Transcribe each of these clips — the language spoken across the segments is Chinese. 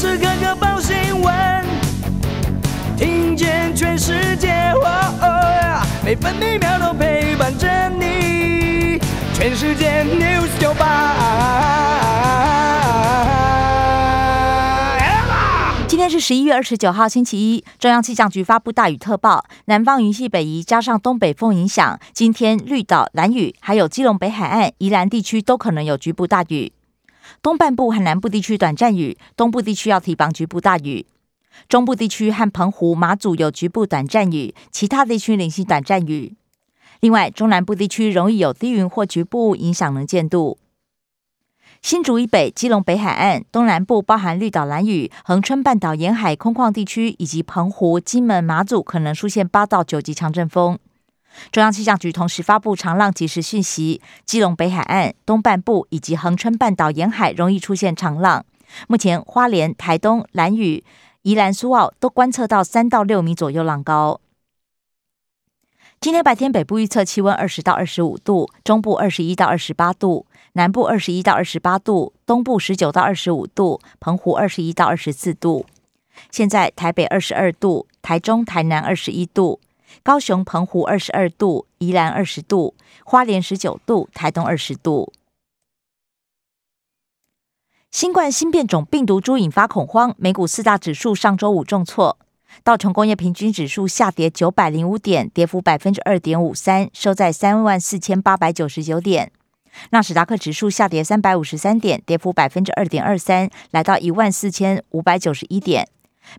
时刻刻报新闻，听见全世界，每分每秒都陪伴着你。全世界 news 九八今天是十一月二十九号，星期一。中央气象局发布大雨特报，南方云系北移，加上东北风影响，今天绿岛、蓝屿还有基隆北海岸、宜兰地区都可能有局部大雨。东半部和南部地区短暂雨，东部地区要提防局部大雨。中部地区和澎湖、马祖有局部短暂雨，其他地区零星短暂雨。另外，中南部地区容易有低云或局部影响能见度。新竹以北、基隆北海岸、东南部包含绿岛、蓝屿、恒春半岛沿海空旷地区以及澎湖、金门、马祖可能出现八到九级强阵风。中央气象局同时发布长浪即时讯息，基隆北海岸东半部以及恒春半岛沿海容易出现长浪。目前花莲、台东、兰屿、宜兰、苏澳都观测到三到六米左右浪高。今天白天北部预测气温二十到二十五度，中部二十一到二十八度，南部二十一到二十八度，东部十九到二十五度，澎湖二十一到二十四度。现在台北二十二度，台中、台南二十一度。高雄、澎湖二十二度，宜兰二十度，花莲十九度，台东二十度。新冠新变种病毒株引发恐慌，美股四大指数上周五重挫，道琼工业平均指数下跌九百零五点，跌幅百分之二点五三，收在三万四千八百九十九点。纳斯达克指数下跌三百五十三点，跌幅百分之二点二三，来到一万四千五百九十一点。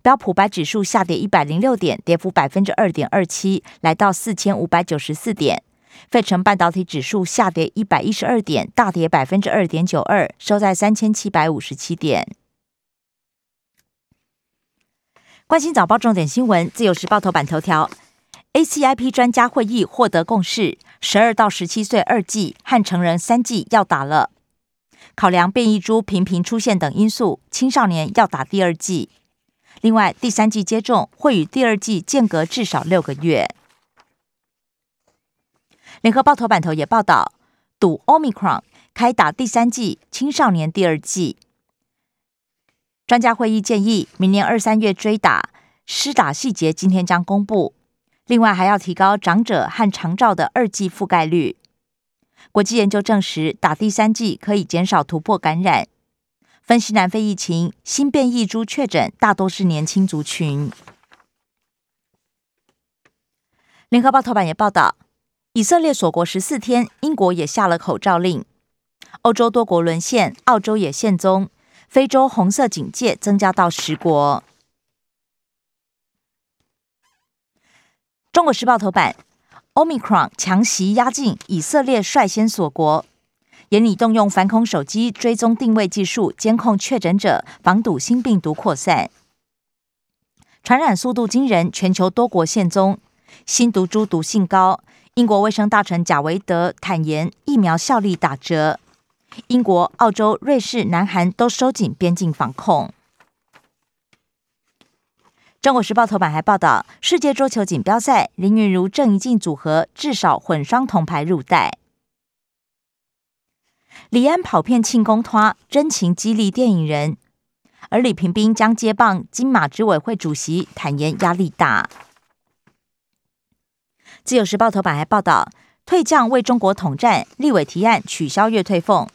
标普白指数下跌一百零六点，跌幅百分之二点二七，来到四千五百九十四点。费城半导体指数下跌一百一十二点，大跌百分之二点九二，收在三千七百五十七点。关心早报重点新闻，自由时报头版头条：ACIP 专家会议获得共识，十二到十七岁二季和成人三季要打了。考量变异株频频出现等因素，青少年要打第二季。另外，第三季接种会与第二季间隔至少六个月。联合报头版头也报道，赌 Omicron 开打第三季，青少年第二季。专家会议建议，明年二三月追打，施打细节今天将公布。另外，还要提高长者和长照的二季覆盖率。国际研究证实，打第三剂可以减少突破感染。分析南非疫情，新变异株确诊大多是年轻族群。联合报头版也报道，以色列锁国十四天，英国也下了口罩令。欧洲多国沦陷，澳洲也现踪。非洲红色警戒增加到十国。中国时报头版，Omicron 强袭压境，以色列率先锁国。严拟动用反恐手机追踪定位技术，监控确诊者，防堵新病毒扩散。传染速度惊人，全球多国现踪。新毒株毒性高，英国卫生大臣贾维德坦言，疫苗效力打折。英国、澳洲、瑞士、南韩都收紧边境防控。中国时报头版还报道，世界桌球锦标赛，林云如、郑怡静组合至少混双铜牌入袋。李安跑片庆功拖，真情激励电影人，而李平斌将接棒金马执委会主席，坦言压力大。自由时报头版还报道，退将为中国统战，立委提案取消月退俸，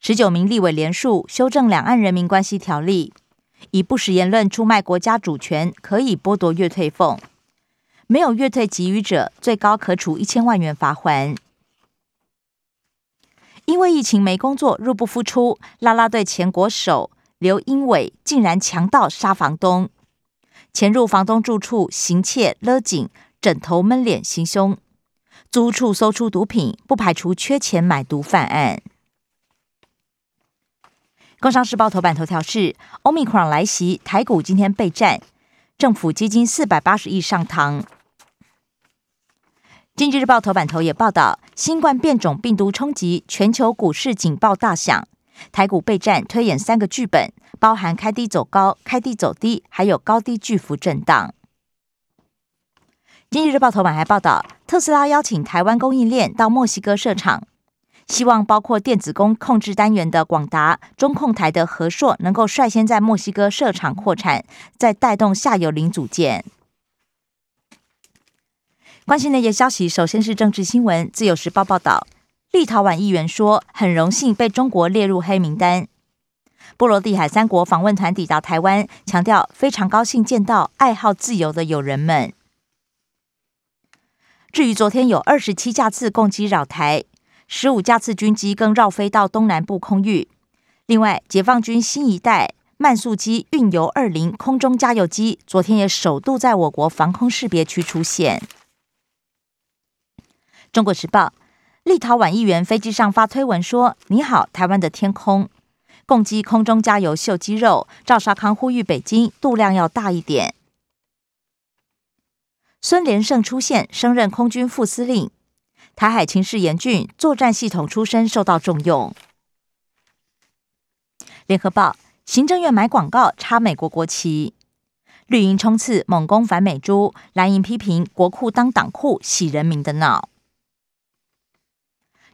十九名立委联署修正两岸人民关系条例，以不实言论出卖国家主权，可以剥夺月退俸，没有月退给予者，最高可处一千万元罚款。因为疫情没工作，入不敷出，啦啦队前国手刘英伟竟然强盗杀房东，潜入房东住处行窃勒颈，枕头闷脸行凶，租处搜出毒品，不排除缺钱买毒犯案。工商时报头版头条是欧米克来袭，台股今天备战，政府基金四百八十亿上堂。经济日报头版头也报道，新冠变种病毒冲击全球股市警报大响，台股备战推演三个剧本，包含开低走高、开低走低，还有高低巨幅震荡。经济日报头版还报道，特斯拉邀请台湾供应链到墨西哥设厂，希望包括电子工控制单元的广达、中控台的和硕能够率先在墨西哥设厂扩产，再带动下游零组件。关心那些消息，首先是政治新闻。自由时报报道，立陶宛议员说，很荣幸被中国列入黑名单。波罗的海三国访问团抵达台湾，强调非常高兴见到爱好自由的友人们。至于昨天有二十七架次攻击扰台。十五架次军机更绕飞到东南部空域。另外，解放军新一代慢速机运油二零空中加油机昨天也首度在我国防空识别区出现。中国时报，立陶宛议员飞机上发推文说：“你好，台湾的天空，共机空中加油秀肌肉。”赵少康呼吁北京度量要大一点。孙连胜出现，升任空军副司令。台海情势严峻，作战系统出身受到重用。联合报，行政院买广告插美国国旗，绿营冲刺猛攻反美猪，蓝营批评国库当党库洗人民的脑。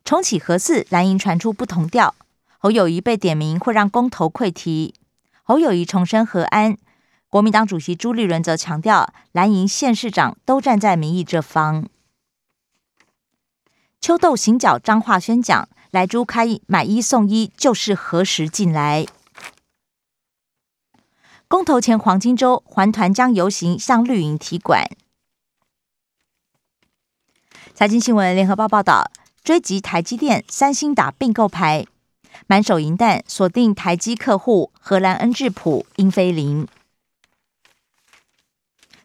重启核四，蓝营传出不同调，侯友谊被点名会让公投溃堤。侯友谊重申和安，国民党主席朱立伦则强调蓝营县市长都站在民意这方。秋豆行脚彰化宣讲，来猪开买一送一，就是何时进来？公投前黄金周，环团将游行向绿营提管。财经新闻联合报报道，追击台积电、三星打并购牌，满手银弹锁定台积客户荷兰恩智浦、英飞凌。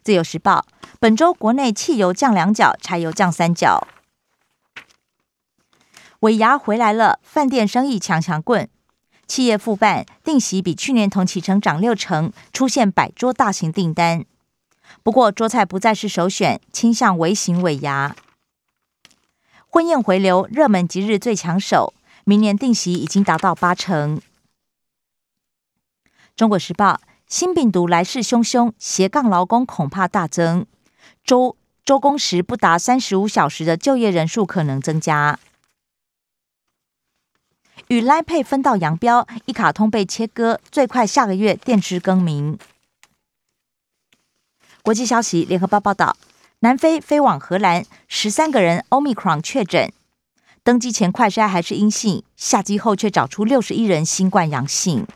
自由时报，本周国内汽油降两角，柴油降三角。尾牙回来了，饭店生意强强棍，企业复办定席比去年同期成长六成，出现百桌大型订单。不过桌菜不再是首选，倾向微型尾牙。婚宴回流，热门吉日最抢手，明年定席已经达到八成。中国时报：新病毒来势汹汹，斜杠劳工恐怕大增，周周工时不达三十五小时的就业人数可能增加。与 l i p a 分道扬镳，一卡通被切割，最快下个月电池更名。国际消息，联合报报道，南非飞往荷兰，十三个人 Omicron 确诊，登机前快筛还是阴性，下机后却找出六十一人新冠阳性。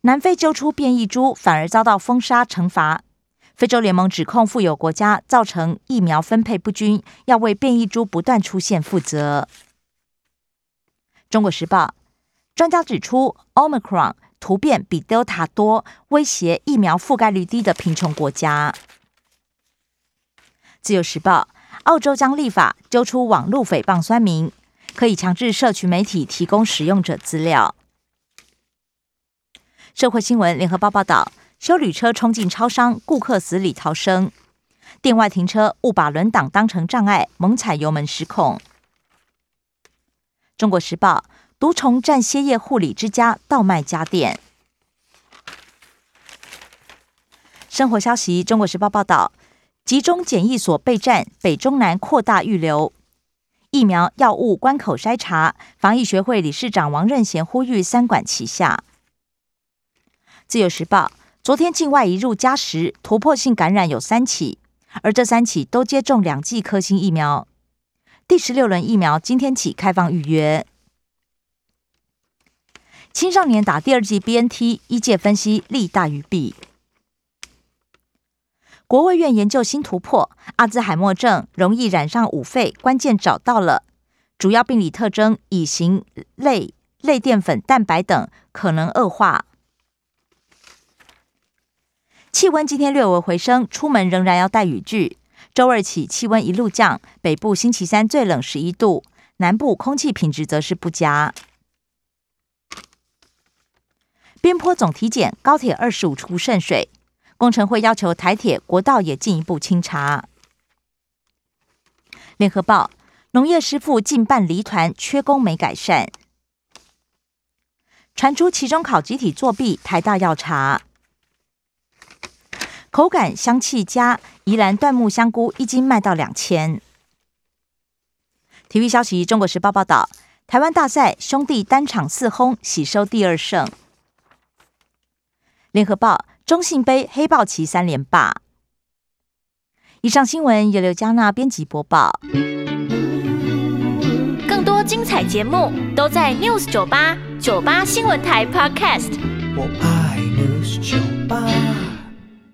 南非揪出变异株，反而遭到封杀惩罚。非洲联盟指控富有国家造成疫苗分配不均，要为变异株不断出现负责。中国时报专家指出，Omicron 突变比 Delta 多，威胁疫苗覆盖率低的贫穷国家。自由时报澳洲将立法揪出网络诽谤酸民，可以强制社群媒体提供使用者资料。社会新闻联合报报道，修旅车冲进超商，顾客死里逃生；店外停车误把轮挡当成障碍，猛踩油门失控。中国时报：毒虫占歇业护理之家，倒卖家电。生活消息：中国时报报道，集中检疫所备战，北中南扩大预留疫苗、药物关口筛查。防疫学会理事长王任贤呼吁三管齐下。自由时报：昨天境外移入加时，突破性感染有三起，而这三起都接种两剂科兴疫苗。第十六轮疫苗今天起开放预约。青少年打第二剂 BNT，一届分析利大于弊。国卫院研究新突破，阿兹海默症容易染上五肺，关键找到了，主要病理特征乙型类类淀粉蛋白等可能恶化。气温今天略微回升，出门仍然要带雨具。周二起气温一路降，北部星期三最冷十一度，南部空气品质则是不佳。边坡总体检，高铁二十五处渗水，工程会要求台铁、国道也进一步清查。联合报，农业师傅近半离团，缺工没改善。传出期中考集体作弊，台大要查。口感香气佳，宜兰椴木香菇一斤卖到两千。体育消息：中国时报报道，台湾大赛兄弟单场四轰，喜收第二胜。联合报中信杯黑豹旗三连霸。以上新闻由刘嘉娜编辑播报。更多精彩节目都在 News 九八九八新闻台 Podcast。我爱 News 酒吧。